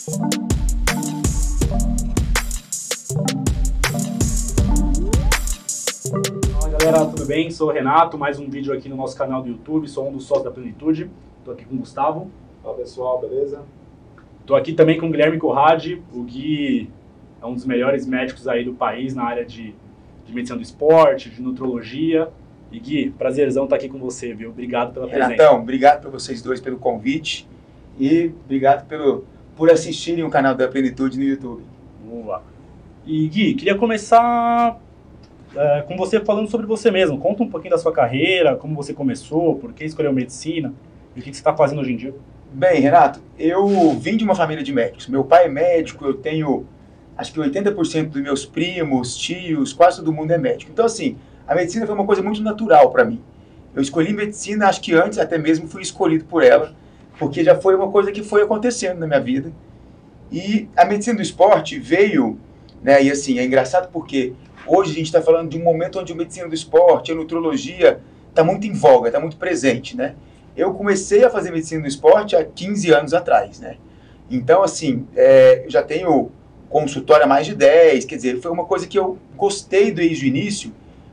Fala galera, tudo bem? Sou o Renato, mais um vídeo aqui no nosso canal do YouTube, sou um dos sócios da Plenitude. Estou aqui com o Gustavo. Fala pessoal, beleza? Estou aqui também com o Guilherme Corrade, o Gui é um dos melhores médicos aí do país na área de, de medicina do esporte, de nutrologia. E Gui, prazerzão estar aqui com você, viu? Obrigado pela presença. Renatão, obrigado para vocês dois pelo convite e obrigado pelo, por assistirem o canal da Plenitude no YouTube. Vamos lá. E Gui, queria começar é, com você falando sobre você mesmo. Conta um pouquinho da sua carreira, como você começou, por que escolheu medicina e o que você está fazendo hoje em dia. Bem, Renato, eu vim de uma família de médicos. Meu pai é médico, eu tenho acho que 80% dos meus primos, tios, quase todo mundo é médico. Então, assim, a medicina foi uma coisa muito natural para mim. Eu escolhi medicina, acho que antes até mesmo fui escolhido por ela, porque já foi uma coisa que foi acontecendo na minha vida. E a medicina do esporte veio, né, e assim, é engraçado porque hoje a gente está falando de um momento onde a medicina do esporte, a nutrologia, está muito em voga, está muito presente, né? Eu comecei a fazer medicina do esporte há 15 anos atrás, né? Então, assim, é, eu já tenho consultório há mais de 10, quer dizer, foi uma coisa que eu gostei desde o início,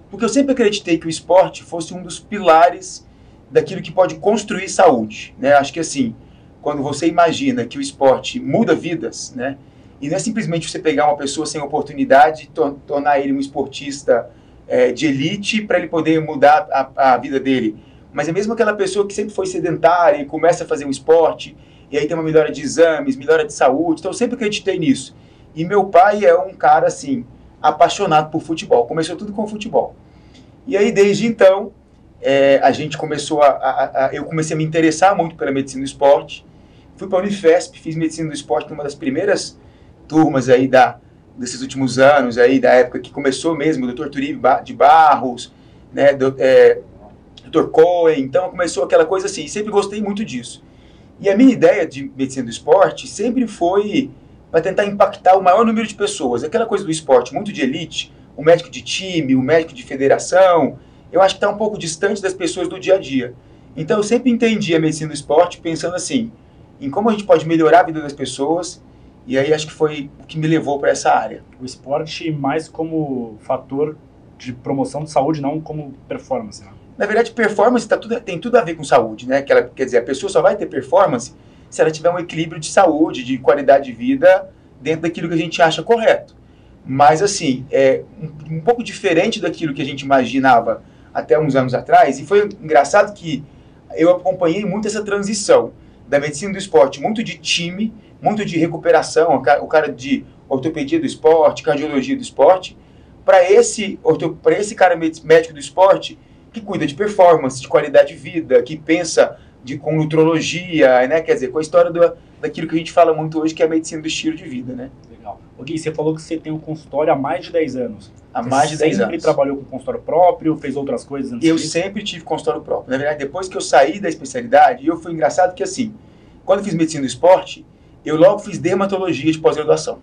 porque eu sempre acreditei que o esporte fosse um dos pilares daquilo que pode construir saúde, né? Acho que assim, quando você imagina que o esporte muda vidas, né? E não é simplesmente você pegar uma pessoa sem oportunidade e tor tornar ele um esportista é, de elite para ele poder mudar a, a, vida dele. Mas é mesmo aquela pessoa que sempre foi sedentária e começa a fazer um esporte, e aí tem uma melhora de exames, melhora de saúde. Então eu sempre acreditei nisso. E meu pai é um cara assim, apaixonado por futebol. Começou tudo com futebol. E aí desde então é, a gente começou a, a, a, eu comecei a me interessar muito pela medicina do esporte. Fui para a Unifesp, fiz medicina do esporte numa das primeiras turmas aí da desses últimos anos aí da época que começou mesmo, o Dr. Turibe de Barros, né, do, é, Dr. Cohen. Então começou aquela coisa assim. Sempre gostei muito disso. E a minha ideia de medicina do esporte sempre foi para tentar impactar o maior número de pessoas. Aquela coisa do esporte, muito de elite, o médico de time, o médico de federação, eu acho que está um pouco distante das pessoas do dia a dia. Então eu sempre entendi a medicina do esporte pensando assim, em como a gente pode melhorar a vida das pessoas, e aí acho que foi o que me levou para essa área. O esporte mais como fator de promoção de saúde, não como performance. Né? Na verdade, performance tá tudo, tem tudo a ver com saúde, né? Que ela, quer dizer, a pessoa só vai ter performance se ela tiver um equilíbrio de saúde, de qualidade de vida dentro daquilo que a gente acha correto. Mas, assim, é um, um pouco diferente daquilo que a gente imaginava até uns anos atrás, e foi engraçado que eu acompanhei muito essa transição da medicina do esporte, muito de time, muito de recuperação, o cara de ortopedia do esporte, cardiologia do esporte, para esse, esse cara médico do esporte que cuida de performance, de qualidade de vida, que pensa de, com nutrologia, né? Quer dizer, com a história do, daquilo que a gente fala muito hoje, que é a medicina do estilo de vida, né? Legal. O você falou que você tem um consultório há mais de 10 anos. Há mais de 10 anos. Você sempre trabalhou com consultório próprio, fez outras coisas antes Eu disso? sempre tive consultório próprio. Na verdade, depois que eu saí da especialidade, eu fui engraçado que assim, quando eu fiz medicina do esporte, eu logo fiz dermatologia de pós-graduação.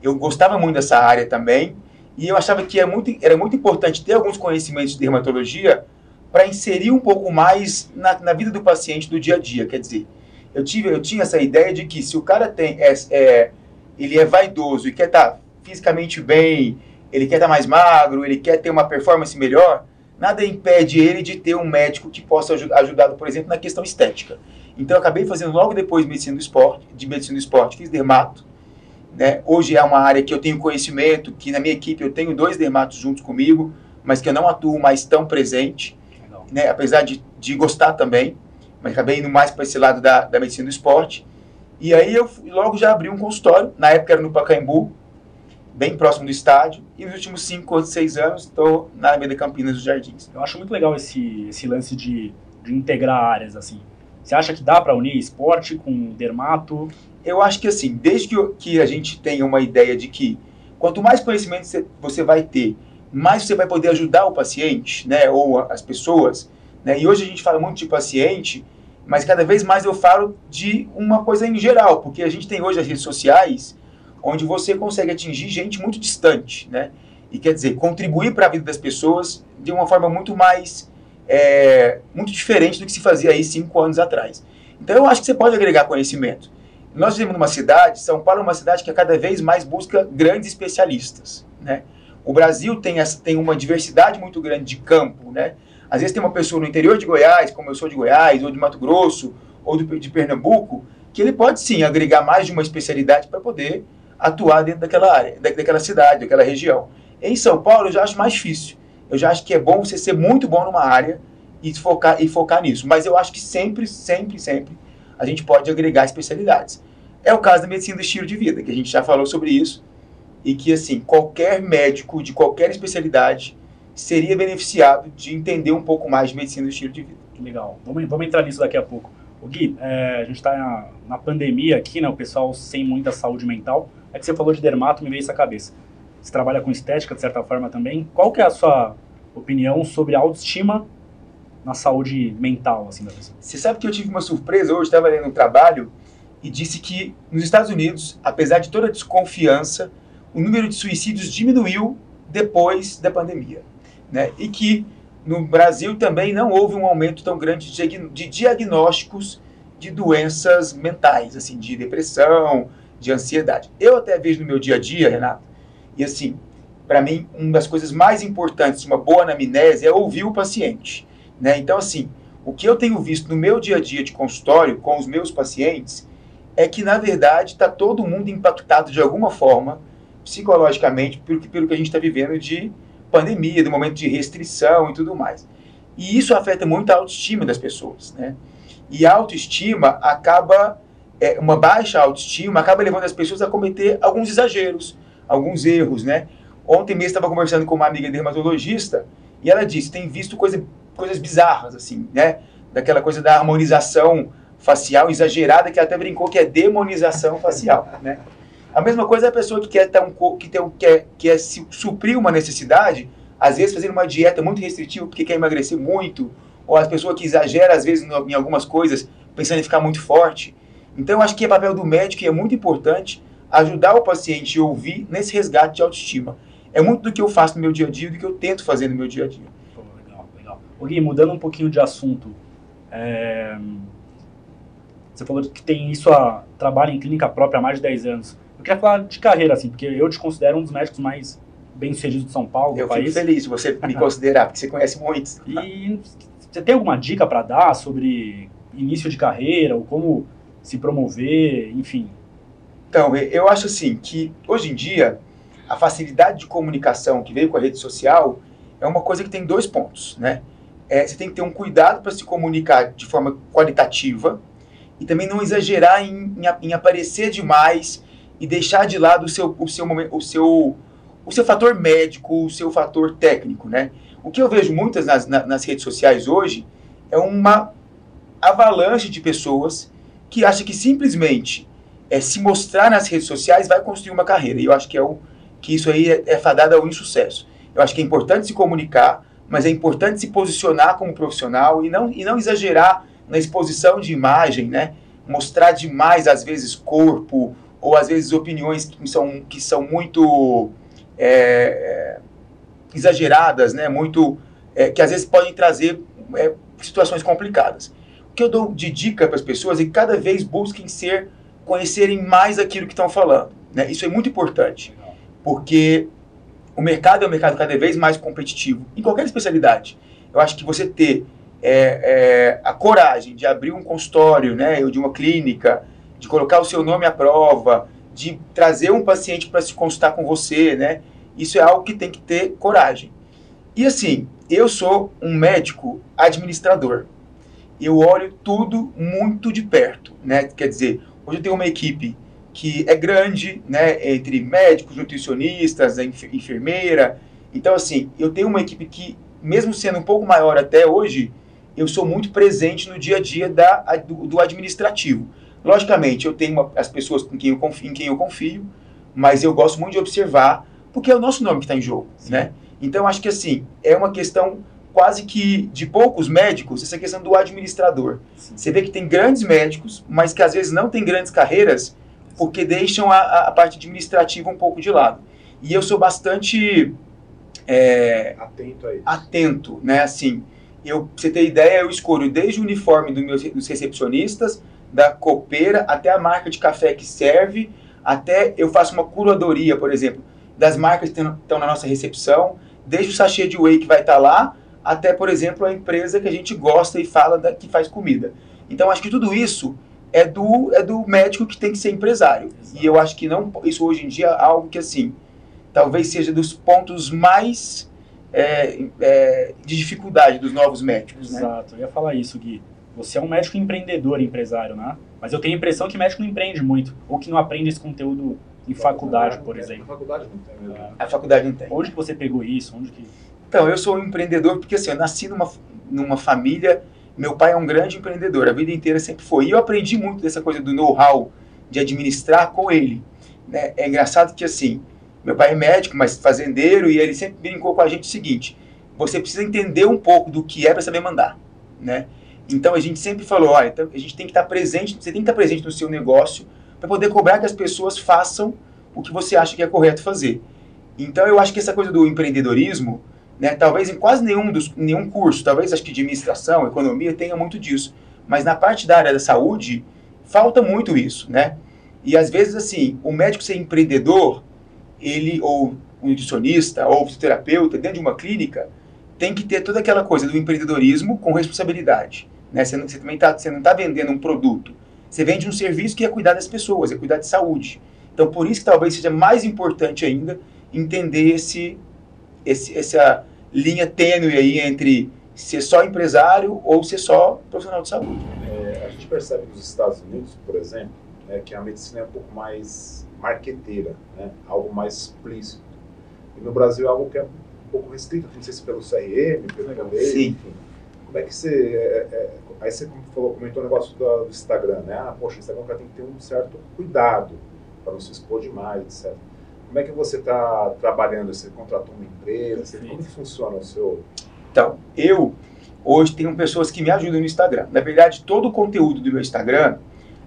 Eu gostava muito dessa área também, e eu achava que era muito, era muito importante ter alguns conhecimentos de dermatologia para inserir um pouco mais na, na, vida do paciente do dia a dia. Quer dizer, eu, tive, eu tinha essa ideia de que se o cara tem, é, é ele é vaidoso e quer estar tá fisicamente bem, ele quer estar tá mais magro, ele quer ter uma performance melhor, nada impede ele de ter um médico que possa ajudá-lo, por exemplo, na questão estética. Então eu acabei fazendo logo depois medicina do esporte, de medicina do esporte, fiz dermato. Né? Hoje é uma área que eu tenho conhecimento, que na minha equipe eu tenho dois dermatos juntos comigo, mas que eu não atuo mais tão presente né, apesar de, de gostar também, mas acabei indo mais para esse lado da, da medicina do esporte. E aí eu logo já abri um consultório, na época era no Pacaembu, bem próximo do estádio, e nos últimos 5 ou 6 anos estou na Avenida Campinas dos Jardins. Eu acho muito legal esse, esse lance de, de integrar áreas assim. Você acha que dá para unir esporte com dermato? Eu acho que assim, desde que, que a gente tenha uma ideia de que quanto mais conhecimento você vai ter mais você vai poder ajudar o paciente, né, ou as pessoas. Né? E hoje a gente fala muito de paciente, mas cada vez mais eu falo de uma coisa em geral, porque a gente tem hoje as redes sociais, onde você consegue atingir gente muito distante, né? E quer dizer, contribuir para a vida das pessoas de uma forma muito mais, é, muito diferente do que se fazia aí cinco anos atrás. Então eu acho que você pode agregar conhecimento. Nós vivemos numa cidade, São Paulo é uma cidade que cada vez mais busca grandes especialistas, né? O Brasil tem, essa, tem uma diversidade muito grande de campo, né? Às vezes tem uma pessoa no interior de Goiás, como eu sou de Goiás, ou de Mato Grosso, ou de Pernambuco, que ele pode sim agregar mais de uma especialidade para poder atuar dentro daquela área, daquela cidade, daquela região. Em São Paulo eu já acho mais difícil. Eu já acho que é bom você ser muito bom numa área e focar, e focar nisso. Mas eu acho que sempre, sempre, sempre a gente pode agregar especialidades. É o caso da medicina do estilo de vida, que a gente já falou sobre isso, e que assim, qualquer médico de qualquer especialidade seria beneficiado de entender um pouco mais de medicina do estilo de vida. Legal. Vamos, vamos entrar nisso daqui a pouco. O Gui, é, a gente está na, na, pandemia aqui, né? O pessoal sem muita saúde mental. É que você falou de dermato, me veio à cabeça. Você trabalha com estética, de certa forma, também. Qual que é a sua opinião sobre a autoestima na saúde mental, assim, da pessoa? Você sabe que eu tive uma surpresa hoje, estava lendo um trabalho e disse que nos Estados Unidos, apesar de toda a desconfiança, o número de suicídios diminuiu depois da pandemia. Né? E que no Brasil também não houve um aumento tão grande de diagnósticos de doenças mentais, assim, de depressão, de ansiedade. Eu até vejo no meu dia a dia, Renato, e assim, para mim, uma das coisas mais importantes uma boa anamnese é ouvir o paciente. Né? Então, assim, o que eu tenho visto no meu dia a dia de consultório com os meus pacientes é que, na verdade, está todo mundo impactado de alguma forma, psicologicamente, pelo que, pelo que a gente está vivendo de pandemia, do momento de restrição e tudo mais. E isso afeta muito a autoestima das pessoas, né? E a autoestima acaba, é, uma baixa autoestima acaba levando as pessoas a cometer alguns exageros, alguns erros, né? Ontem mesmo estava conversando com uma amiga dermatologista e ela disse, tem visto coisa, coisas bizarras, assim, né? Daquela coisa da harmonização facial exagerada, que até brincou que é demonização facial, né? A mesma coisa é a pessoa que quer, ter um, que, ter um, quer, quer suprir uma necessidade, às vezes fazendo uma dieta muito restritiva porque quer emagrecer muito, ou as pessoas que exagera às vezes em algumas coisas, pensando em ficar muito forte. Então, acho que é papel do médico e é muito importante ajudar o paciente a ouvir nesse resgate de autoestima. É muito do que eu faço no meu dia a dia, do que eu tento fazer no meu dia a dia. Pô, legal, legal. O Gui, mudando um pouquinho de assunto, é... você falou que tem isso, a... trabalha em clínica própria há mais de 10 anos queria falar de carreira, assim, porque eu te considero um dos médicos mais bem-sucedidos de São Paulo, Eu fico país. feliz de você me considerar, porque você conhece muitos. E você tem alguma dica para dar sobre início de carreira, ou como se promover, enfim? Então, eu acho assim, que hoje em dia, a facilidade de comunicação que veio com a rede social é uma coisa que tem dois pontos, né? É, você tem que ter um cuidado para se comunicar de forma qualitativa e também não exagerar em, em, em aparecer demais e deixar de lado o seu, o seu, o seu, o seu fator médico, o seu fator técnico, né? O que eu vejo muitas nas, nas redes sociais hoje é uma avalanche de pessoas que acham que simplesmente é, se mostrar nas redes sociais vai construir uma carreira. E eu acho que, é o, que isso aí é, é fadado ao insucesso. Eu acho que é importante se comunicar, mas é importante se posicionar como profissional e não, e não exagerar na exposição de imagem, né? Mostrar demais, às vezes, corpo, ou às vezes opiniões que são, que são muito é, exageradas, né? muito, é, que às vezes podem trazer é, situações complicadas. Que eu dou de dica para as pessoas que cada vez busquem ser, conhecerem mais aquilo que estão falando. Né? Isso é muito importante, porque o mercado é um mercado cada vez mais competitivo, em qualquer especialidade. Eu acho que você ter é, é, a coragem de abrir um consultório, né, ou de uma clínica, de colocar o seu nome à prova, de trazer um paciente para se consultar com você, né? Isso é algo que tem que ter coragem. E assim, eu sou um médico administrador. Eu olho tudo muito de perto, né? Quer dizer, hoje eu tenho uma equipe que é grande, né? Entre médicos, nutricionistas, enfermeira. Então, assim, eu tenho uma equipe que, mesmo sendo um pouco maior até hoje, eu sou muito presente no dia a dia da, do, do administrativo. Logicamente, eu tenho uma, as pessoas com quem eu confio, em quem eu confio, mas eu gosto muito de observar, porque é o nosso nome que está em jogo, Sim. né? Então, acho que assim, é uma questão quase que de poucos médicos, essa questão do administrador. Sim. Você vê que tem grandes médicos, mas que às vezes não têm grandes carreiras, porque deixam a, a parte administrativa um pouco de lado. E eu sou bastante é, atento a isso. Atento, né? Assim, eu, pra você ter ideia, eu escolho desde o uniforme do meus, dos recepcionistas da copeira até a marca de café que serve, até eu faço uma curadoria, por exemplo, das marcas que estão na nossa recepção, desde o sachê de whey que vai estar tá lá, até, por exemplo, a empresa que a gente gosta e fala da, que faz comida. Então, acho que tudo isso é do, é do médico que tem que ser empresário. Exato. E eu acho que não isso hoje em dia é algo que, assim, talvez seja dos pontos mais é, é, de dificuldade dos novos médicos. Né? Exato, né? eu ia falar isso, Gui. Você é um médico empreendedor, empresário, né? Mas eu tenho a impressão que médico não empreende muito, ou que não aprende esse conteúdo em faculdade, por exemplo. A faculdade não tem mesmo. A faculdade não tem. Onde que você pegou isso? Onde que... Então, eu sou um empreendedor porque assim, eu nasci numa, numa família, meu pai é um grande empreendedor, a vida inteira sempre foi. E eu aprendi muito dessa coisa do know-how de administrar com ele. Né? É engraçado que assim, meu pai é médico, mas fazendeiro, e ele sempre brincou com a gente o seguinte, você precisa entender um pouco do que é para saber mandar, né? Então a gente sempre falou, olha, então, a gente tem que estar presente, você tem que estar presente no seu negócio para poder cobrar que as pessoas façam o que você acha que é correto fazer. Então eu acho que essa coisa do empreendedorismo, né, talvez em quase nenhum, dos, nenhum curso, talvez acho que de administração, economia, tenha muito disso. Mas na parte da área da saúde, falta muito isso, né? E às vezes, assim, o médico ser empreendedor, ele, ou um nutricionista, ou fisioterapeuta, dentro de uma clínica, tem que ter toda aquela coisa do empreendedorismo com responsabilidade. Né? Você, você também tá, você não está vendendo um produto, você vende um serviço que é cuidar das pessoas, é cuidar de saúde. Então, por isso que talvez seja mais importante ainda entender esse, esse, essa linha tênue aí entre ser só empresário ou ser só profissional de saúde. É, a gente percebe nos Estados Unidos, por exemplo, é, que a medicina é um pouco mais marqueteira, né? algo mais explícito. E no Brasil é algo que é um pouco restrito, não sei se pelo CRM, pelo lei, enfim. Como é que você. É, é, aí você falou, comentou o negócio do, do, Instagram, né? Ah, poxa, o Instagram tem que ter um certo cuidado para não se expor demais, etc. Como é que você está trabalhando? Você contratou uma empresa? Como que funciona o seu. Então, eu hoje tenho pessoas que me ajudam no Instagram. Na verdade, todo o conteúdo do meu Instagram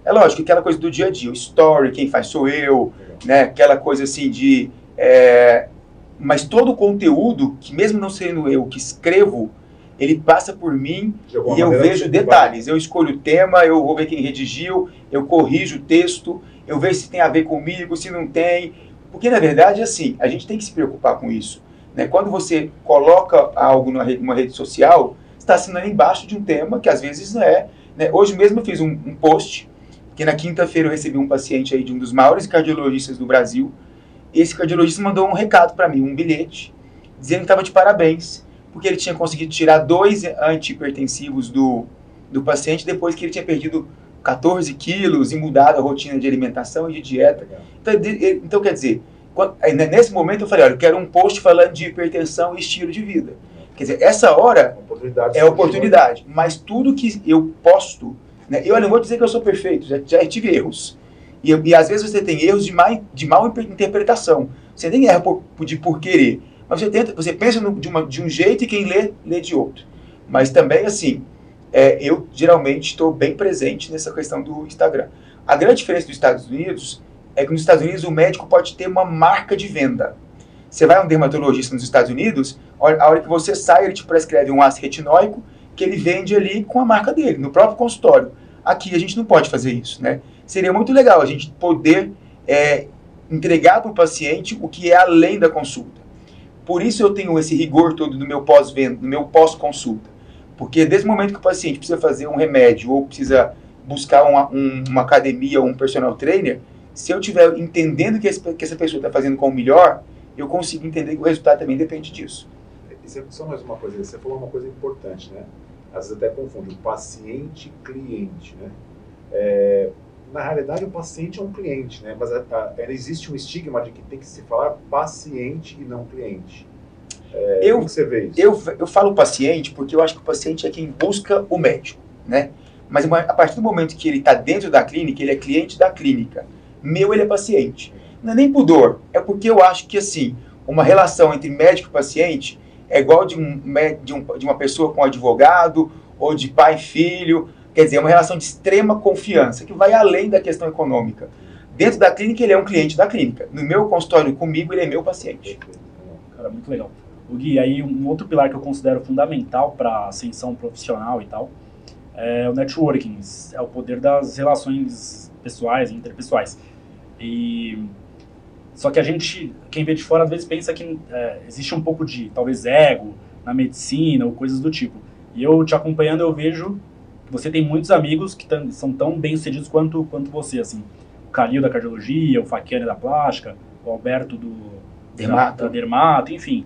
é lógico, aquela coisa do dia a dia, o story, quem faz sou eu, Legal. né? Aquela coisa assim de. É, mas todo o conteúdo, que mesmo não sendo eu que escrevo, ele passa por mim e eu vejo detalhes. Eu escolho o tema, eu vou ver quem redigiu, eu corrijo o texto, eu vejo se tem a ver comigo, se não tem. Porque, na verdade, assim, a gente tem que se preocupar com isso. Né? Quando você coloca algo numa rede, numa rede social, está assinando embaixo de um tema que às vezes não é. Né? Hoje mesmo eu fiz um, um post, que na quinta-feira eu recebi um paciente aí de um dos maiores cardiologistas do Brasil. Esse cardiologista mandou um recado para mim, um bilhete, dizendo que estava de parabéns, porque ele tinha conseguido tirar dois antihipertensivos do, do paciente depois que ele tinha perdido 14 quilos e mudado a rotina de alimentação e de dieta. Então, então quer dizer, quando, nesse momento eu falei, olha, eu quero um post falando de hipertensão e estilo de vida. Quer dizer, essa hora oportunidade é oportunidade, mas tudo que eu posto, né, eu não vou dizer que eu sou perfeito, já, já tive erros. E, e, às vezes você tem erros de, má, de mal interpretação. Você nem erra por, de por querer. Mas você, tenta, você pensa no, de, uma, de um jeito e quem lê, lê de outro. Mas também, assim, é, eu geralmente estou bem presente nessa questão do Instagram. A grande diferença dos Estados Unidos é que nos Estados Unidos o médico pode ter uma marca de venda. Você vai a um dermatologista nos Estados Unidos, a hora que você sai, ele te prescreve um ácido retinóico que ele vende ali com a marca dele, no próprio consultório. Aqui a gente não pode fazer isso, né? Seria muito legal a gente poder é, entregar para o paciente o que é além da consulta. Por isso eu tenho esse rigor todo no meu pós-venda, no meu pós-consulta. Porque desde o momento que o paciente precisa fazer um remédio ou precisa buscar uma, um, uma academia ou um personal trainer, se eu estiver entendendo que, esse, que essa pessoa está fazendo com o melhor, eu consigo entender que o resultado também depende disso. E só mais uma coisa, você falou uma coisa importante, né? Às vezes até confunde o paciente-cliente, né? É, na realidade, o paciente é um cliente, né? Mas a, a, existe um estigma de que tem que se falar paciente e não cliente. É, eu, você vê isso? Eu, eu falo paciente porque eu acho que o paciente é quem busca o médico, né? Mas a partir do momento que ele está dentro da clínica, ele é cliente da clínica. Meu, ele é paciente. Não é nem pudor, é porque eu acho que, assim, uma relação entre médico e paciente é igual de, um, de, um, de uma pessoa com um advogado ou de pai e filho Quer dizer, é uma relação de extrema confiança, que vai além da questão econômica. Dentro da clínica, ele é um cliente da clínica. No meu consultório comigo, ele é meu paciente. Cara, muito legal. O Gui, aí um outro pilar que eu considero fundamental para ascensão profissional e tal, é o networking, é o poder das relações pessoais e interpessoais. E só que a gente, quem vê de fora, às vezes pensa que é, existe um pouco de, talvez, ego na medicina ou coisas do tipo. E eu te acompanhando, eu vejo que você tem muitos amigos que são tão bem-sucedidos quanto, quanto você, assim. O Calil da cardiologia, o Faquiane da plástica, o Alberto do dermato, da, da dermato enfim.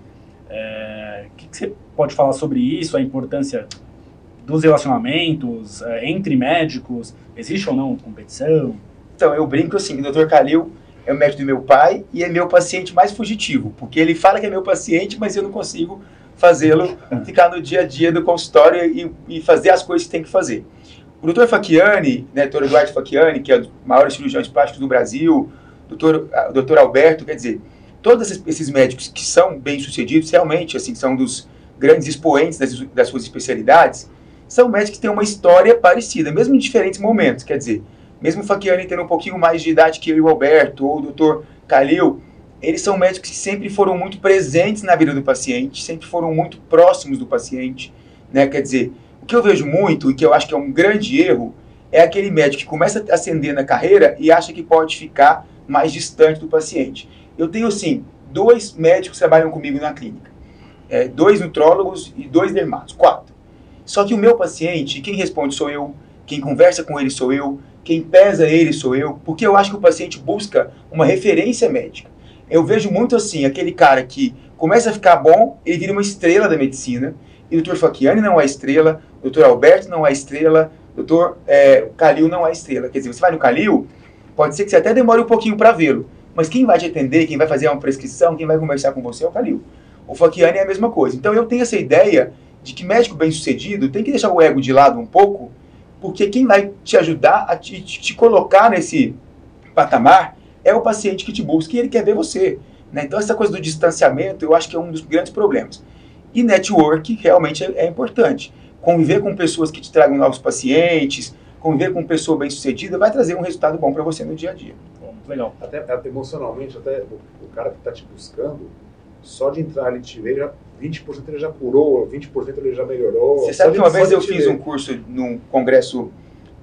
É, o que, que, você pode falar sobre isso, a importância dos relacionamentos é, entre médicos? Existe ou não competição? Então, eu brinco assim, o Dr. Calil é o médico do meu pai e é meu paciente mais fugitivo, porque ele fala que é meu paciente, mas eu não consigo fazê-lo ficar no dia a dia do consultório e, e, fazer as coisas que tem que fazer. O doutor Facchiani, né, doutor Eduardo Facchiani, que é o maior cirurgião plásticos do Brasil, doutor, o doutor Alberto, quer dizer, todos esses médicos que são bem-sucedidos, realmente, assim, são dos grandes expoentes das, das suas especialidades, são médicos que têm uma história parecida, mesmo em diferentes momentos, quer dizer, mesmo o Facchiani tendo um pouquinho mais de idade que eu e o Alberto, ou o Dr. Calil, eles são médicos que sempre foram muito presentes na vida do paciente, sempre foram muito próximos do paciente, né? Quer dizer, o que eu vejo muito e que eu acho que é um grande erro é aquele médico que começa a ascender na carreira e acha que pode ficar mais distante do paciente. Eu tenho, assim, dois médicos que trabalham comigo na clínica. É, dois nutrólogos e dois dermatos, quatro. Só que o meu paciente, quem responde sou eu, quem conversa com ele sou eu, quem pesa ele sou eu, porque eu acho que o paciente busca uma referência médica. Eu vejo muito assim, aquele cara que começa a ficar bom, ele vira uma estrela da medicina, e o Dr. Facchiani não é estrela, o Dr. Alberto não é estrela, o Dr. É, Calil não é estrela. Quer dizer, você vai no Calil, pode ser que você até demore um pouquinho para vê-lo, mas quem vai te atender, quem vai fazer uma prescrição, quem vai conversar com você é o Calil. O Facchiani é a mesma coisa. Então eu tenho essa ideia de que médico bem sucedido tem que deixar o ego de lado um pouco porque quem vai te ajudar a te, te colocar nesse patamar é o paciente que te busca e ele quer ver você. Né? Então, essa coisa do distanciamento, eu acho que é um dos grandes problemas. E network realmente é, é importante. Conviver com pessoas que te tragam novos pacientes, conviver com pessoa bem-sucedida, vai trazer um resultado bom para você no dia a dia. Legal. Até, até emocionalmente, até o, o cara que está te buscando, só de entrar ali te ver, já 20% ele já curou, 20% ele já melhorou. Você sabe que uma vez eu fiz um curso num congresso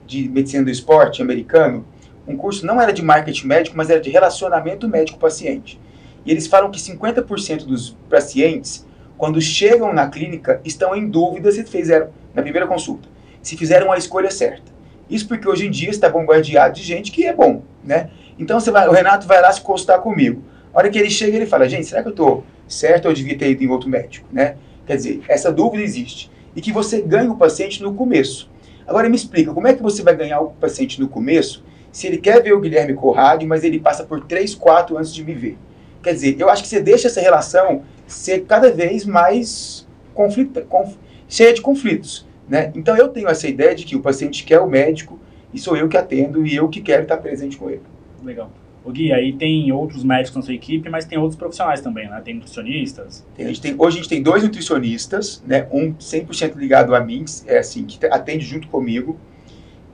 de medicina do esporte americano, um curso não era de marketing médico, mas era de relacionamento médico-paciente. E eles falam que 50% dos pacientes, quando chegam na clínica, estão em dúvida se fizeram, na primeira consulta, se fizeram a escolha certa. Isso porque hoje em dia está bombardeado de gente que é bom, né? Então você vai, o Renato vai lá se consultar comigo. A hora que ele chega, ele fala, gente, será que eu estou certo ou eu devia ter ido em outro médico, né? Quer dizer, essa dúvida existe. E que você ganha o paciente no começo. Agora me explica, como é que você vai ganhar o paciente no começo se ele quer ver o Guilherme Corradi, mas ele passa por 3, 4 antes de me ver? Quer dizer, eu acho que você deixa essa relação ser cada vez mais conflita, conf, cheia de conflitos. Né? Então eu tenho essa ideia de que o paciente quer o médico e sou eu que atendo e eu que quero estar presente com ele. Legal. O Gui, aí tem outros médicos na sua equipe, mas tem outros profissionais também, né? Tem nutricionistas? Tem, a gente tem, hoje a gente tem dois nutricionistas, né? Um 100% ligado a mim, é assim, que atende junto comigo.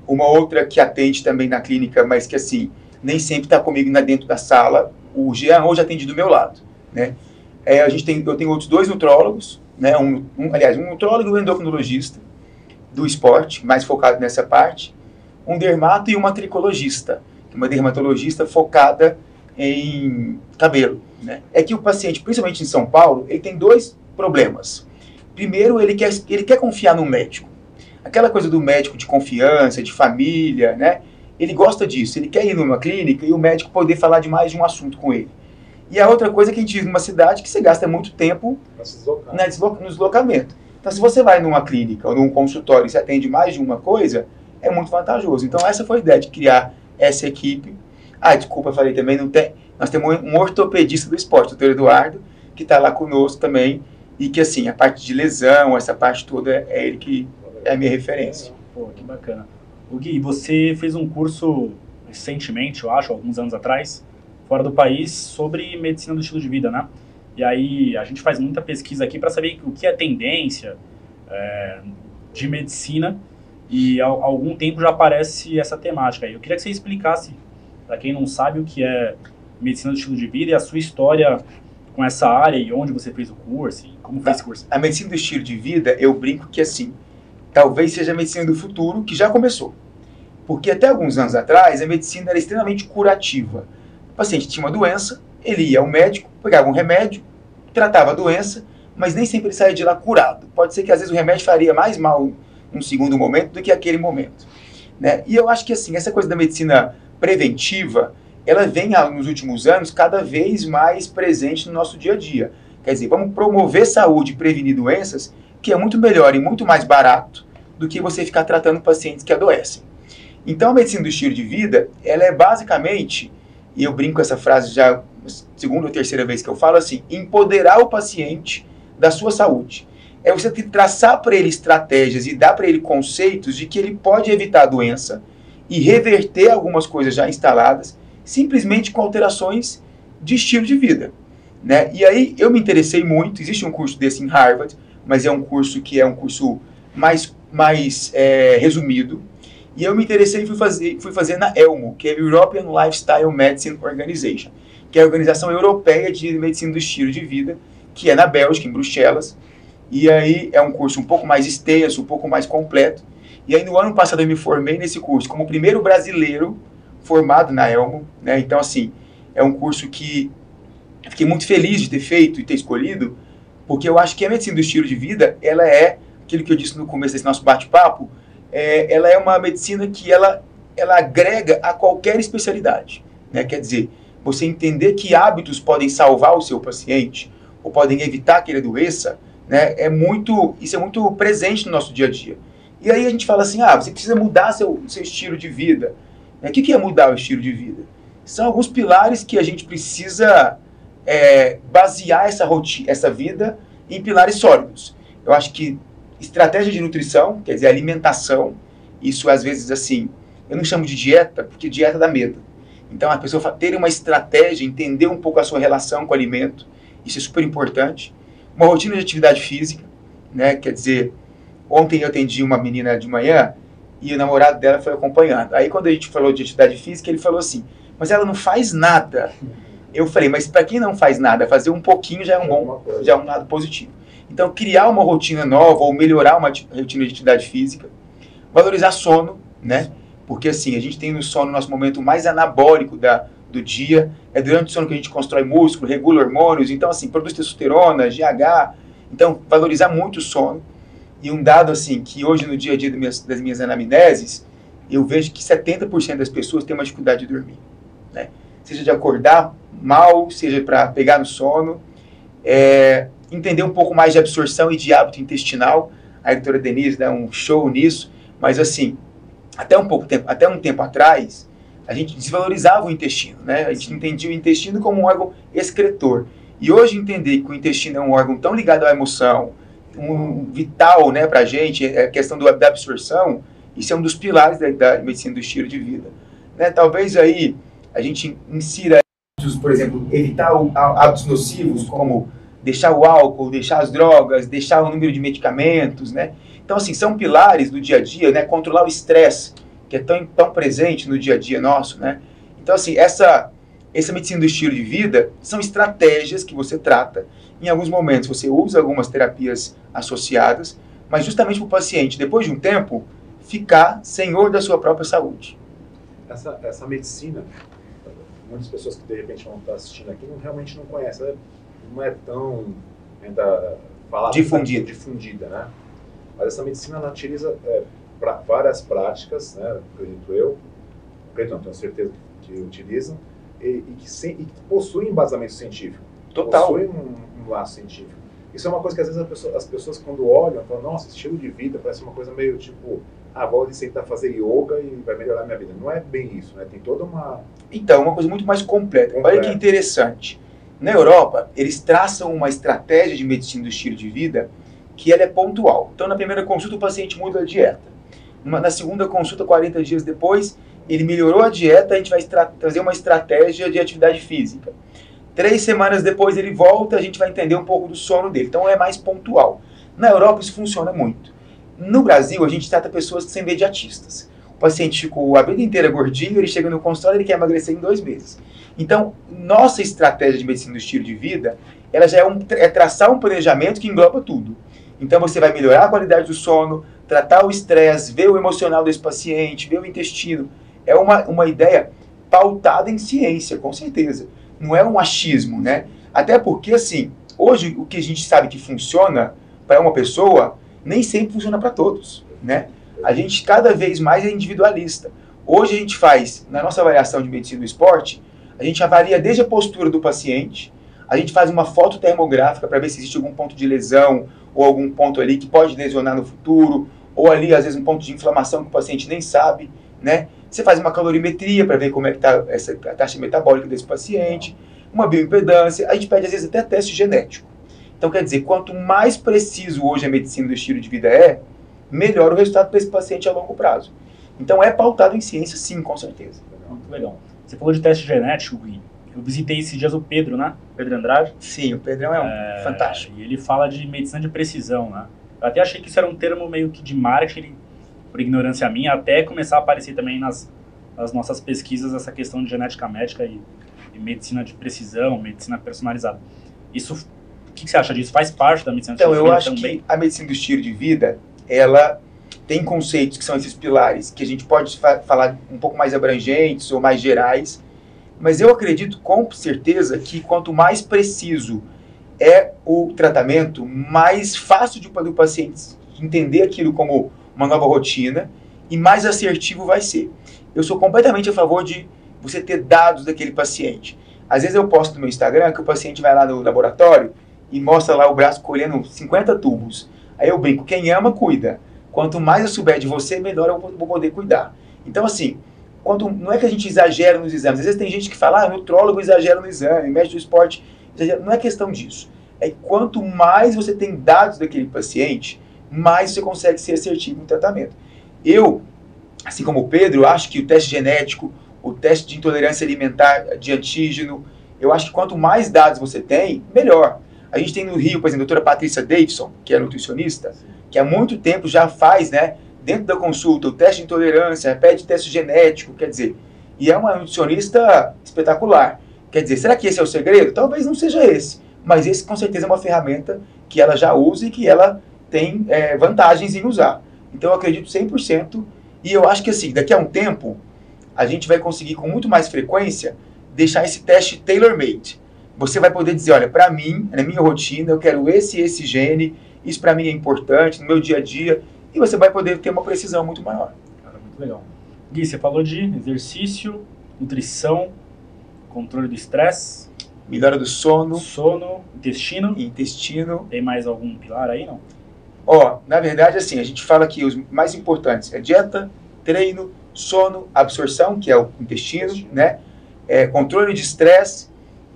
Uma outra que atende também na clínica, mas que assim, nem sempre está comigo dentro da sala. O Jean hoje atende do meu lado, né? É, a gente tem, eu tenho outros dois nutrólogos, né? Um, um, aliás, um nutrólogo e um endocrinologista do esporte, mais focado nessa parte. Um dermato e uma tricologista uma dermatologista focada em cabelo. Né? É que o paciente, principalmente em São Paulo, ele tem dois problemas. Primeiro, ele quer, ele quer confiar no médico. Aquela coisa do médico de confiança, de família, né? Ele gosta disso. Ele quer ir numa clínica e o médico poder falar de mais de um assunto com ele. E a outra coisa é que a gente vive numa cidade que você gasta muito tempo na desloca no deslocamento. Então, se você vai numa clínica ou num consultório e você atende mais de uma coisa, é muito vantajoso. Então, essa foi a ideia de criar essa equipe. Ah, desculpa, falei também, não tem. Nós temos um ortopedista do esporte, o doutor Eduardo, que está lá conosco também, e que assim, a parte de lesão, essa parte toda, é ele que é a minha referência. Pô, que bacana. O Gui, você fez um curso recentemente, eu acho, alguns anos atrás, fora do país, sobre medicina do estilo de vida, né? E aí a gente faz muita pesquisa aqui para saber o que é tendência é, de medicina e há algum tempo já aparece essa temática. Eu queria que você explicasse, para quem não sabe, o que é medicina do estilo de vida e a sua história com essa área e onde você fez o curso e como foi esse curso. A medicina do estilo de vida, eu brinco que assim, talvez seja a medicina do futuro, que já começou. Porque até alguns anos atrás, a medicina era extremamente curativa. O paciente tinha uma doença, ele ia ao médico, pegava um remédio, tratava a doença, mas nem sempre ele saía de lá curado. Pode ser que às vezes o remédio faria mais mal num segundo momento do que aquele momento. Né? E eu acho que assim, essa coisa da medicina preventiva, ela vem nos últimos anos cada vez mais presente no nosso dia a dia. Quer dizer, vamos promover saúde e prevenir doenças, que é muito melhor e muito mais barato do que você ficar tratando pacientes que adoecem. Então, a medicina do estilo de vida, ela é basicamente, e eu brinco essa frase já segunda ou terceira vez que eu falo assim, empoderar o paciente da sua saúde. É você traçar para ele estratégias e dar para ele conceitos de que ele pode evitar a doença e reverter algumas coisas já instaladas, simplesmente com alterações de estilo de vida. Né? E aí eu me interessei muito, existe um curso desse em Harvard, mas é um curso que é um curso mais, mais é, resumido, e eu me interessei e fui fazer, fui fazer na ELMO, que é a European Lifestyle Medicine Organization, que é a Organização Europeia de Medicina do Estilo de Vida, que é na Bélgica, em Bruxelas. E aí é um curso um pouco mais extenso, um pouco mais completo. E aí no ano passado eu me formei nesse curso como primeiro brasileiro formado na ELMO. Né? Então, assim, é um curso que fiquei muito feliz de ter feito e ter escolhido, porque eu acho que a medicina do estilo de vida, ela é aquilo que eu disse no começo desse nosso bate-papo, é, ela é uma medicina que ela, ela agrega a qualquer especialidade. Né? Quer dizer, você entender que hábitos podem salvar o seu paciente ou podem evitar que ele adoeça, né? é muito, isso é muito presente no nosso dia a dia. E aí a gente fala assim, ah, você precisa mudar seu, seu estilo de vida. Né? O que, que é mudar o estilo de vida? São alguns pilares que a gente precisa é, basear essa, rotina, essa vida em pilares sólidos. Eu acho que Estratégia de nutrição, quer dizer, alimentação. Isso às vezes assim, eu não chamo de dieta, porque dieta dá medo. Então a pessoa ter uma estratégia, entender um pouco a sua relação com o alimento, isso é super importante. Uma rotina de atividade física, né? Quer dizer, ontem eu atendi uma menina de manhã e o namorado dela foi acompanhando. Aí quando a gente falou de atividade física, ele falou assim: "Mas ela não faz nada". Eu falei: "Mas para quem não faz nada, fazer um pouquinho já é um bom, já é um lado positivo". Então, criar uma rotina nova ou melhorar uma rotina de atividade física. Valorizar sono, né? Porque assim, a gente tem no sono nosso momento mais anabólico da, do dia. É durante o sono que a gente constrói músculo, regula hormônios. Então, assim, produz testosterona, GH. Então, valorizar muito o sono. E um dado, assim, que hoje no dia a dia das minhas, das minhas anamneses, eu vejo que 70% das pessoas têm uma dificuldade de dormir. Né? Seja de acordar mal, seja para pegar no sono. É, entender um pouco mais de absorção e de hábito intestinal. A doutora Denise dá um show nisso, mas assim, até um pouco tempo, até um tempo atrás, a gente desvalorizava o intestino, né? A gente entendia o intestino como um órgão excretor. E hoje entender que o intestino é um órgão tão ligado à emoção, um vital, né, pra gente, é a questão do, da absorção, isso é um dos pilares da, da medicina do estilo de vida. Né? Talvez aí a gente insira, por exemplo, evitar hábitos nocivos como deixar o álcool, deixar as drogas, deixar o número de medicamentos, né? Então, assim, são pilares do dia a dia, né? Controlar o estresse, que é tão, tão presente no dia a dia nosso, né? Então, assim, essa, essa medicina do estilo de vida são estratégias que você trata. Em alguns momentos você usa algumas terapias associadas, mas justamente para o paciente, depois de um tempo, ficar senhor da sua própria saúde. Essa, essa medicina, muitas pessoas que de repente vão estar assistindo aqui não, realmente não conhecem. Né? não é tão ainda falada, difundida. difundida, né? Mas essa medicina ela utiliza é, pra, várias práticas, né? Acredito eu, acredito não, tenho certeza que, que utilizam e, e, que e, que possuem embasamento científico. Total. Possuem um, um laço científico. Isso é uma coisa que às vezes pessoa, as pessoas quando olham falam, nossa, estilo de vida parece uma coisa meio tipo, ah, vou sentar fazer yoga e vai melhorar minha vida. Não é bem isso, né? Tem toda uma... Então, uma coisa muito mais completa. completa. Olha que interessante. Na Europa, eles traçam uma estratégia de medicina do estilo de vida que ela é pontual. Então, na primeira consulta, o paciente muda a dieta. Na segunda consulta, 40 dias depois, ele melhorou a dieta, a gente vai trazer uma estratégia de atividade física. Três semanas depois ele volta, a gente vai entender um pouco do sono dele. Então é mais pontual. Na Europa isso funciona muito. No Brasil, a gente trata pessoas que são. O paciente ficou a vida inteira gordinho, ele chega no consultório e quer emagrecer em dois meses. Então, nossa estratégia de medicina do estilo de vida, ela já é, um, é traçar um planejamento que engloba tudo. Então, você vai melhorar a qualidade do sono, tratar o estresse, ver o emocional desse paciente, ver o intestino. É uma, uma ideia pautada em ciência, com certeza. Não é um achismo, né? Até porque, assim, hoje o que a gente sabe que funciona para uma pessoa, nem sempre funciona para todos, né? A gente cada vez mais é individualista. Hoje a gente faz, na nossa avaliação de medicina do esporte, a gente avalia desde a postura do paciente, a gente faz uma foto termográfica para ver se existe algum ponto de lesão ou algum ponto ali que pode lesionar no futuro, ou ali às vezes um ponto de inflamação que o paciente nem sabe, né? Você faz uma calorimetria para ver como é que está essa a taxa metabólica desse paciente, uma bioimpedância, a gente pede às vezes até teste genético. Então quer dizer, quanto mais preciso hoje a medicina do estilo de vida é, melhor o resultado para esse paciente a longo prazo. Então é pautado em ciência, sim, com certeza. Muito legal. Você falou de teste genético, Gui. Eu visitei esses dias o Pedro, né? Pedro Andrade. Sim, o Pedrão é um é, fantástico. E ele fala de medicina de precisão, né? Eu até achei que isso era um termo meio que de marketing, por ignorância minha, até começar a aparecer também nas, nas nossas pesquisas essa questão de genética médica e, e medicina de precisão, medicina personalizada. Isso, o que, que, você acha disso? Faz parte da medicina então, de Então, eu acho também? que a medicina do estilo de vida, ela tem conceitos que são esses pilares, que a gente pode fa falar um pouco mais abrangentes ou mais gerais, mas eu acredito com certeza que quanto mais preciso é o tratamento, mais fácil de, do paciente entender aquilo como uma nova rotina e mais assertivo vai ser. Eu sou completamente a favor de você ter dados daquele paciente. Às vezes eu posto no meu Instagram que o paciente vai lá no laboratório e mostra lá o braço colhendo 50 tubos. Aí eu brinco, quem ama, cuida. Quanto mais eu souber de você, melhor eu vou poder cuidar. Então, assim, quando, não é que a gente exagera nos exames. Às vezes tem gente que fala, ah, nutrólogo exagera no exame, médico do esporte exagera. Não é questão disso. É quanto mais você tem dados daquele paciente, mais você consegue ser assertivo no tratamento. Eu, assim como o Pedro, acho que o teste genético, o teste de intolerância alimentar de antígeno, eu acho que quanto mais dados você tem, melhor. A gente tem no Rio, por exemplo, a doutora Patrícia Davidson, que é nutricionista, que há muito tempo já faz, né, dentro da consulta, o teste de intolerância, pede teste genético, quer dizer, e é uma nutricionista espetacular. Quer dizer, será que esse é o segredo? Talvez não seja esse, mas esse com certeza é uma ferramenta que ela já usa e que ela tem é, vantagens em usar. Então eu acredito 100% e eu acho que assim, daqui a um tempo, a gente vai conseguir com muito mais frequência deixar esse teste tailor-made. Você vai poder dizer, olha, para mim, na minha rotina, eu quero esse e esse gene, isso para mim é importante no meu dia a dia, e você vai poder ter uma precisão muito maior. Cara, muito legal. Gui, você falou de exercício, nutrição, controle do estresse. Melhora do sono. Sono, intestino. Intestino. Tem mais algum pilar aí, não? Ó, na verdade, assim, a gente fala que os mais importantes é dieta, treino, sono, absorção, que é o intestino, né? É, controle de estresse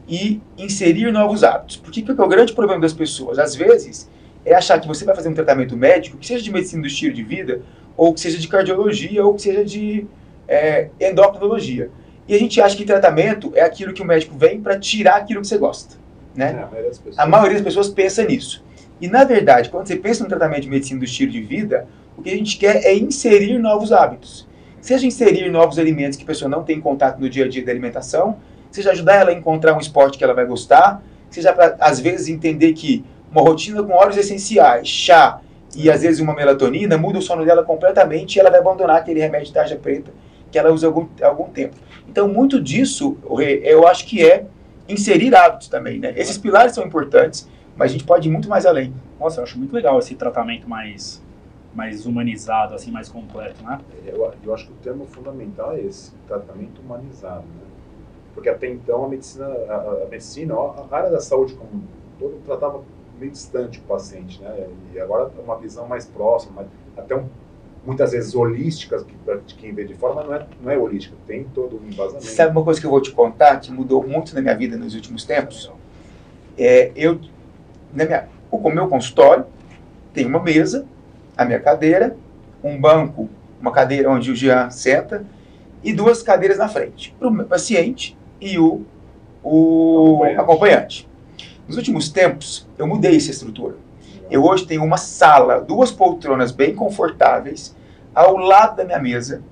e inserir novos hábitos. Porque que é o grande problema das pessoas? Às vezes, é achar que você vai fazer um tratamento médico, que seja de medicina do estilo de vida, ou que seja de cardiologia, ou que seja de é, endocrinologia. E a gente acha que tratamento é aquilo que o médico vem para tirar aquilo que você gosta. Né? É, a, maioria a maioria das pessoas pensa nisso. E, na verdade, quando você pensa no tratamento de medicina do estilo de vida, o que a gente quer é inserir novos hábitos. Seja inserir novos alimentos que a pessoa não tem contato no dia a dia da alimentação, seja ajudar ela a encontrar um esporte que ela vai gostar, seja para, às vezes, entender que uma rotina com óleos essenciais, chá e às vezes uma melatonina, muda o sono dela completamente e ela vai abandonar aquele remédio de tarja preta que ela usa há algum, algum tempo. Então, muito disso, eu acho que é inserir hábitos também, né? Esses pilares são importantes, mas a gente pode ir muito mais além. Nossa, eu acho muito legal esse tratamento mais, mais humanizado, assim, mais completo, né? Eu, eu acho que o termo fundamental é esse, tratamento humanizado, né? Porque até então a medicina, a, a medicina, a área da saúde como todo tratava meio distante o paciente, né? E agora é uma visão mais próxima, até um, muitas vezes holísticas, que quem vê de fora, mas não é, não é holística, tem todo um embasamento. Sabe uma coisa que eu vou te contar que mudou muito na minha vida nos últimos tempos? É, eu, na minha, o meu consultório tem uma mesa, a minha cadeira, um banco, uma cadeira onde o Jean senta e duas cadeiras na frente, para o paciente e o, o acompanhante. acompanhante. Nos últimos tempos, eu mudei essa estrutura. Eu hoje tenho uma sala, duas poltronas bem confortáveis, ao lado da minha mesa,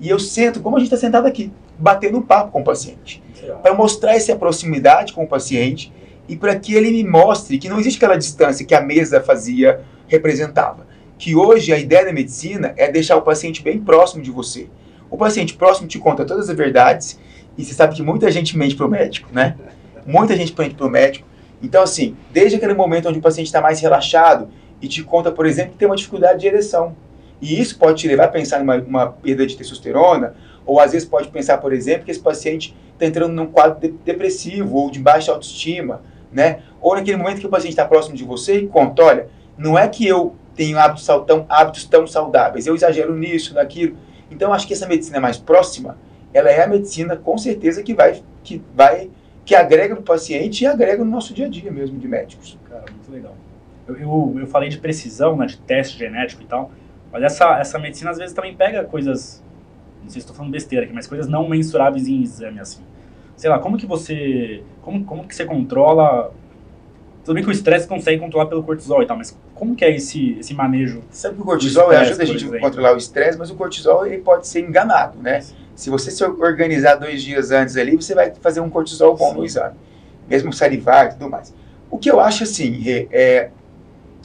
e eu sento, como a gente está sentado aqui, batendo papo com o paciente. Para mostrar essa proximidade com o paciente e para que ele me mostre que não existe aquela distância que a mesa fazia, representava. que hoje a ideia da medicina é deixar o paciente bem próximo de você. O paciente próximo te conta todas as verdades e você sabe que muita gente mente para o médico, né? Muita gente mente para o médico. Então, assim, desde aquele momento onde o paciente está mais relaxado e te conta, por exemplo, que tem uma dificuldade de ereção. E isso pode te levar a pensar numa uma perda de testosterona, ou às vezes pode pensar, por exemplo, que esse paciente está entrando num quadro de depressivo ou de baixa autoestima, né? Ou naquele momento que o paciente está próximo de você e conta, olha, não é que eu tenho hábitos tão, hábitos tão saudáveis, eu exagero nisso, naquilo. Então, acho que essa medicina mais próxima, ela é a medicina, com certeza, que vai, que vai, que agrega para o paciente e agrega no nosso dia a dia mesmo de médicos. Cara, muito legal. Eu, eu, eu falei de precisão, né, de teste genético e tal, mas essa, essa medicina às vezes também pega coisas, não sei se estou falando besteira aqui, mas coisas não mensuráveis em exame, assim. Sei lá, como que você, como, como que você controla tudo bem que o estresse consegue controlar pelo cortisol e tal, mas como que é esse, esse manejo? Sabe que o cortisol ajuda a gente a controlar o estresse, mas o cortisol ele pode ser enganado, né? Se você se organizar dois dias antes ali, você vai fazer um cortisol bom Sim. no exame. Mesmo salivar e tudo mais. O que eu acho assim, é,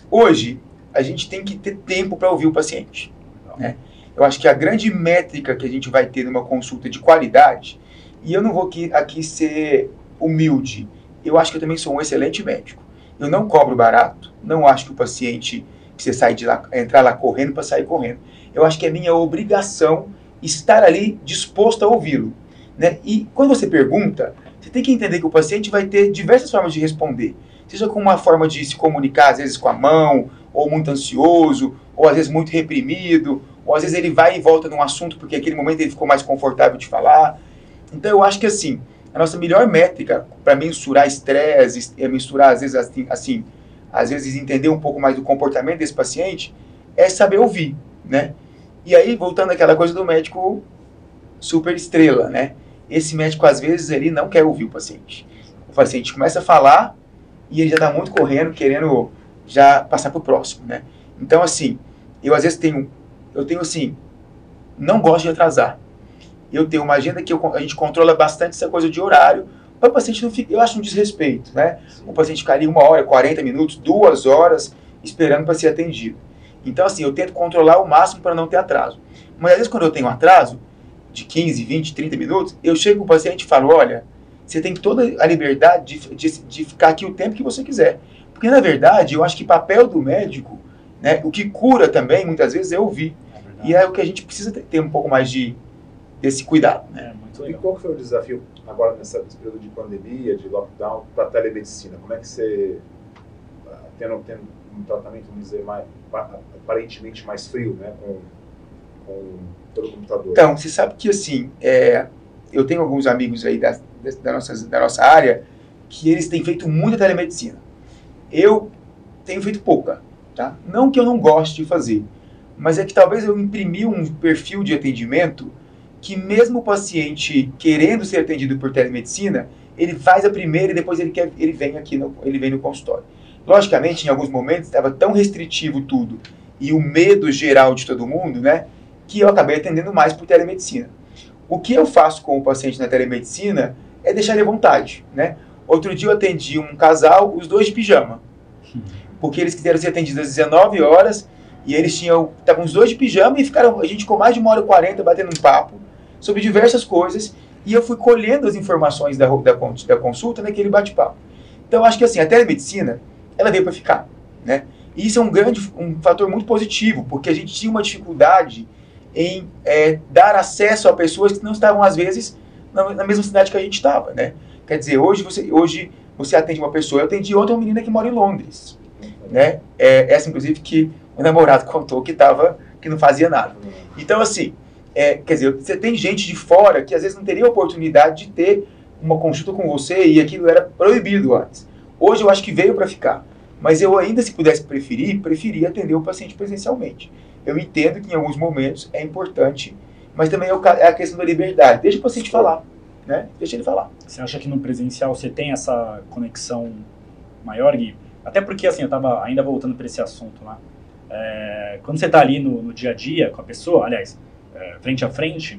hoje a gente tem que ter tempo para ouvir o paciente. Né? Eu acho que a grande métrica que a gente vai ter numa consulta de qualidade, e eu não vou aqui, aqui ser humilde, eu acho que eu também sou um excelente médico. Eu não cobro barato, não acho que o paciente precisa sair de lá, entrar lá correndo para sair correndo. Eu acho que é minha obrigação estar ali disposto a ouvi-lo. Né? E quando você pergunta, você tem que entender que o paciente vai ter diversas formas de responder. Seja com uma forma de se comunicar, às vezes com a mão, ou muito ansioso, ou às vezes muito reprimido, ou às vezes ele vai e volta num assunto porque naquele momento ele ficou mais confortável de falar. Então eu acho que assim, a nossa melhor métrica para mensurar estresse, é mensurar às vezes assim, assim, às vezes entender um pouco mais do comportamento desse paciente, é saber ouvir, né? E aí voltando àquela coisa do médico super estrela, né? Esse médico às vezes ele não quer ouvir o paciente. O paciente começa a falar e ele já está muito correndo, querendo já passar para o próximo, né? Então assim, eu às vezes tenho, eu tenho assim, não gosto de atrasar eu tenho uma agenda que eu, a gente controla bastante essa coisa de horário, para o paciente não ficar, eu acho um desrespeito, né? O paciente ficaria uma hora, 40 minutos, duas horas esperando para ser atendido. Então, assim, eu tento controlar o máximo para não ter atraso. Mas às vezes, quando eu tenho atraso, de 15, 20, 30 minutos, eu chego com o paciente e falo: olha, você tem toda a liberdade de, de, de ficar aqui o tempo que você quiser. Porque, na verdade, eu acho que papel do médico, né, o que cura também, muitas vezes, é ouvir. É e é o que a gente precisa ter um pouco mais de, desse cuidado. Né? É, muito legal. E qual foi o desafio agora nessa, nesse período de pandemia, de lockdown, para a telemedicina? Como é que você, ah, tendo, tendo um tratamento, vamos dizer, mais, aparentemente mais frio, né, com, com pelo computador? Então, você sabe que assim, é, eu tenho alguns amigos aí da, da, nossa, da nossa área que eles têm feito muita telemedicina. Eu tenho feito pouca, tá? Não que eu não goste de fazer, mas é que talvez eu imprimi um perfil de atendimento que mesmo o paciente querendo ser atendido por telemedicina, ele faz a primeira e depois ele, quer, ele vem aqui no, ele vem no consultório. Logicamente, em alguns momentos estava tão restritivo tudo e o medo geral de todo mundo, né, que eu acabei atendendo mais por telemedicina. O que eu faço com o paciente na telemedicina é deixar ele à vontade, né? Outro dia eu atendi um casal, os dois de pijama, porque eles quiseram ser atendidos às 19 horas e eles tinham, estavam os dois de pijama e ficaram, a gente ficou mais de uma hora e quarenta batendo um papo sobre diversas coisas e eu fui colhendo as informações da, da, da consulta naquele bate-papo. Então, acho que assim, a telemedicina, ela veio para ficar, né? E isso é um grande, um fator muito positivo, porque a gente tinha uma dificuldade em é, dar acesso a pessoas que não estavam, às vezes, na, na mesma cidade que a gente estava, né? Quer dizer, hoje você, hoje você atende uma pessoa, eu atendi outra menina que mora em Londres, né? É, essa, inclusive, que o namorado contou que, tava, que não fazia nada. Então, assim, é, quer dizer, você tem gente de fora que às vezes não teria oportunidade de ter uma consulta com você e aquilo era proibido antes. Hoje eu acho que veio para ficar. Mas eu ainda, se pudesse preferir, preferia atender o paciente presencialmente. Eu entendo que em alguns momentos é importante, mas também é, é a questão da liberdade. Deixa o paciente falar, né? Deixa ele falar. Você acha que no presencial você tem essa conexão maior, Gui? Até porque, assim, eu estava ainda voltando para esse assunto lá. É, quando você está ali no, no dia a dia com a pessoa, aliás, é, frente a frente,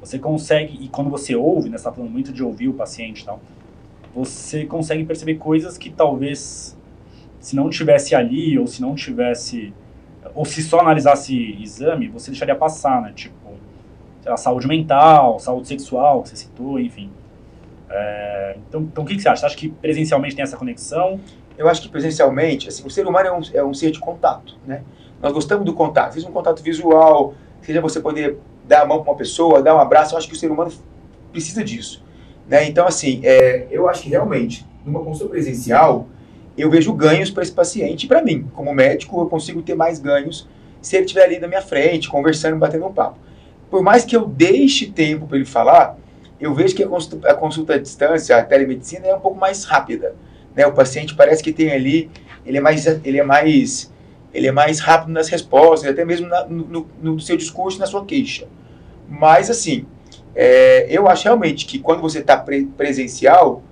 você consegue, e quando você ouve, né, você está falando muito de ouvir o paciente e tal, você consegue perceber coisas que talvez, se não tivesse ali, ou se não tivesse ou se só analisasse exame, você deixaria passar, né? Tipo, a saúde mental, saúde sexual, que você citou, enfim. É, então, então, o que, que você acha? Você acha que presencialmente tem essa conexão? Eu acho que presencialmente, assim, o ser humano é um, é um ser de contato, né? Nós gostamos do contato, seja um contato visual, seja você poder dar a mão para uma pessoa, dar um abraço, eu acho que o ser humano precisa disso. Né? Então, assim, é, eu acho que realmente, numa consulta presencial, eu vejo ganhos para esse paciente. Para mim, como médico, eu consigo ter mais ganhos se ele estiver ali na minha frente, conversando, batendo um papo. Por mais que eu deixe tempo para ele falar, eu vejo que a consulta, a consulta à distância, a telemedicina, é um pouco mais rápida. Né? O paciente parece que tem ali, ele é mais, ele é mais, ele é mais rápido nas respostas, até mesmo na, no, no, seu discurso, na sua queixa. Mas, assim, é, eu acho realmente que quando você está pre presencial,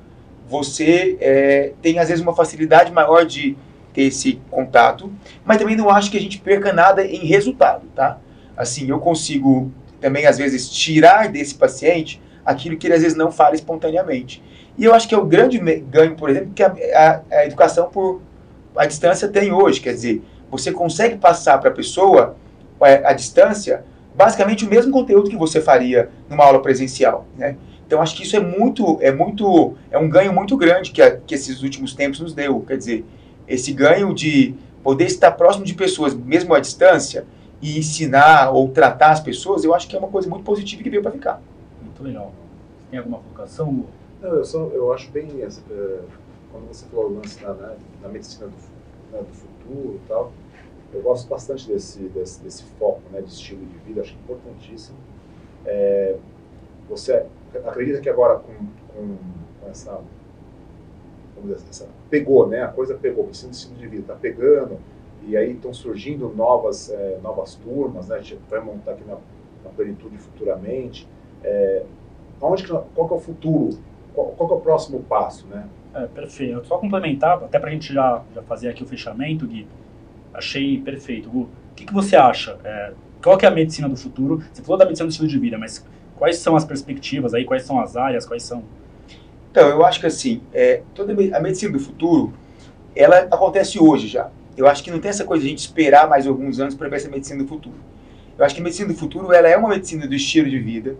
você é, tem às vezes uma facilidade maior de ter esse contato, mas também não acho que a gente perca nada em resultado, tá? Assim, eu consigo também às vezes tirar desse paciente aquilo que ele às vezes não fala espontaneamente. E eu acho que é o grande ganho, por exemplo, que a, a, a educação por a distância tem hoje, quer dizer, você consegue passar para a pessoa a, a distância basicamente o mesmo conteúdo que você faria numa aula presencial, né? Então acho que isso é muito, é muito, é um ganho muito grande que, a, que esses últimos tempos nos deu. Quer dizer, esse ganho de poder estar próximo de pessoas, mesmo à distância, e ensinar ou tratar as pessoas, eu acho que é uma coisa muito positiva que veio para ficar. Muito legal. Tem alguma colocação? Não, eu, só, eu acho bem, é, quando você falou o lance na, na, na medicina do, né, do futuro e tal, eu gosto bastante desse, desse, desse foco né, de estilo de vida, acho importantíssimo. É, você acredita que agora com, com, essa, dizer, essa, pegou, né? A coisa pegou, o ensino de vida está pegando e aí estão surgindo novas é, novas turmas, né? A gente vai montar aqui na, na plenitude futuramente. É, onde, qual que é o futuro? Qual, qual que é o próximo passo, né? É, perfeito. Só complementar, até para a gente já, já fazer aqui o fechamento, Gui, achei perfeito. Gu, o que, que você acha? É, qual que é a medicina do futuro? Você falou da medicina do estilo de vida, mas Quais são as perspectivas aí? Quais são as áreas? Quais são? Então, eu acho que assim, é, toda a medicina do futuro, ela acontece hoje já. Eu acho que não tem essa coisa de a gente esperar mais alguns anos para ver essa medicina do futuro. Eu acho que a medicina do futuro ela é uma medicina do estilo de vida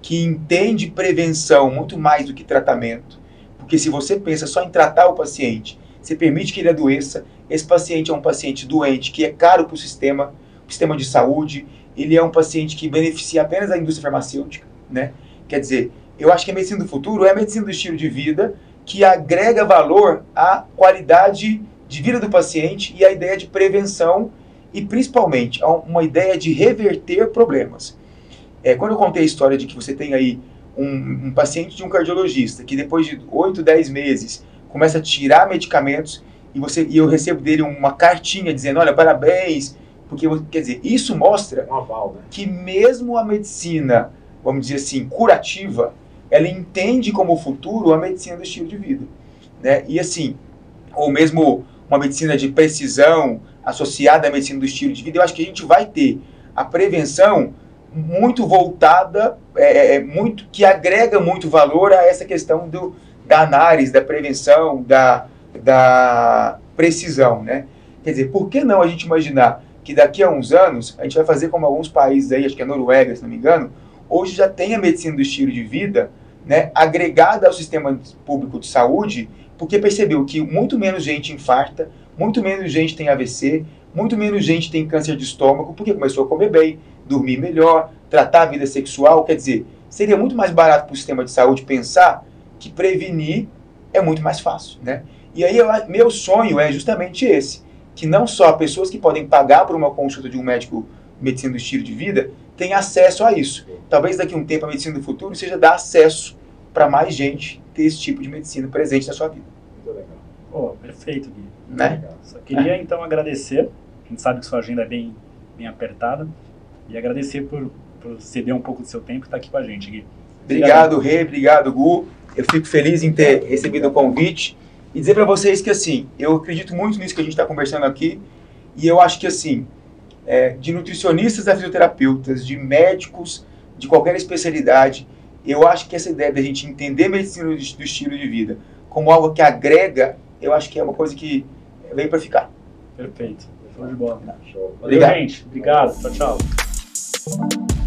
que entende prevenção muito mais do que tratamento. Porque se você pensa só em tratar o paciente, você permite que ele adoeça, esse paciente é um paciente doente que é caro para o sistema, o sistema de saúde, ele é um paciente que beneficia apenas a indústria farmacêutica, né? Quer dizer, eu acho que a medicina do futuro é a medicina do estilo de vida que agrega valor à qualidade de vida do paciente e à ideia de prevenção e principalmente a uma ideia de reverter problemas. É, quando eu contei a história de que você tem aí um, um paciente de um cardiologista que depois de 8, 10 meses começa a tirar medicamentos e, você, e eu recebo dele uma cartinha dizendo, olha, parabéns, porque, quer dizer, isso mostra aval, né? que mesmo a medicina, vamos dizer assim, curativa, ela entende como futuro a medicina do estilo de vida. Né? E assim, ou mesmo uma medicina de precisão associada à medicina do estilo de vida, eu acho que a gente vai ter a prevenção muito voltada, é, é, é muito que agrega muito valor a essa questão do, da análise, da prevenção, da, da precisão, né? Quer dizer, por que não a gente imaginar que daqui a uns anos a gente vai fazer como alguns países aí, acho que é Noruega, se não me engano, hoje já tem a medicina do estilo de vida né, agregada ao sistema público de saúde, porque percebeu que muito menos gente infarta, muito menos gente tem AVC, muito menos gente tem câncer de estômago, porque começou a comer bem, dormir melhor, tratar a vida sexual. Quer dizer, seria muito mais barato para o sistema de saúde pensar que prevenir é muito mais fácil. Né? E aí, eu, meu sonho é justamente esse que não só pessoas que podem pagar por uma consulta de um médico medicina do estilo de vida têm acesso a isso. Talvez daqui a um tempo a medicina do futuro seja dar acesso para mais gente ter esse tipo de medicina presente na sua vida. Muito legal. Oh, perfeito, Gui. Né? Só queria é. então agradecer. A gente sabe que sua agenda é bem, bem apertada. E agradecer por, por ceder um pouco do seu tempo e estar aqui com a gente, Gui. Obrigado, Rê. Obrigado, Gu. Eu fico feliz em ter recebido o convite e dizer para vocês que, assim, eu acredito muito nisso que a gente está conversando aqui, e eu acho que, assim, é, de nutricionistas a fisioterapeutas, de médicos, de qualquer especialidade, eu acho que essa ideia da gente entender medicina do, do estilo de vida como algo que agrega, eu acho que é uma coisa que veio para ficar. Perfeito. Show de bola. Show. Valeu, Obrigado. gente. Obrigado. Tchau, tchau.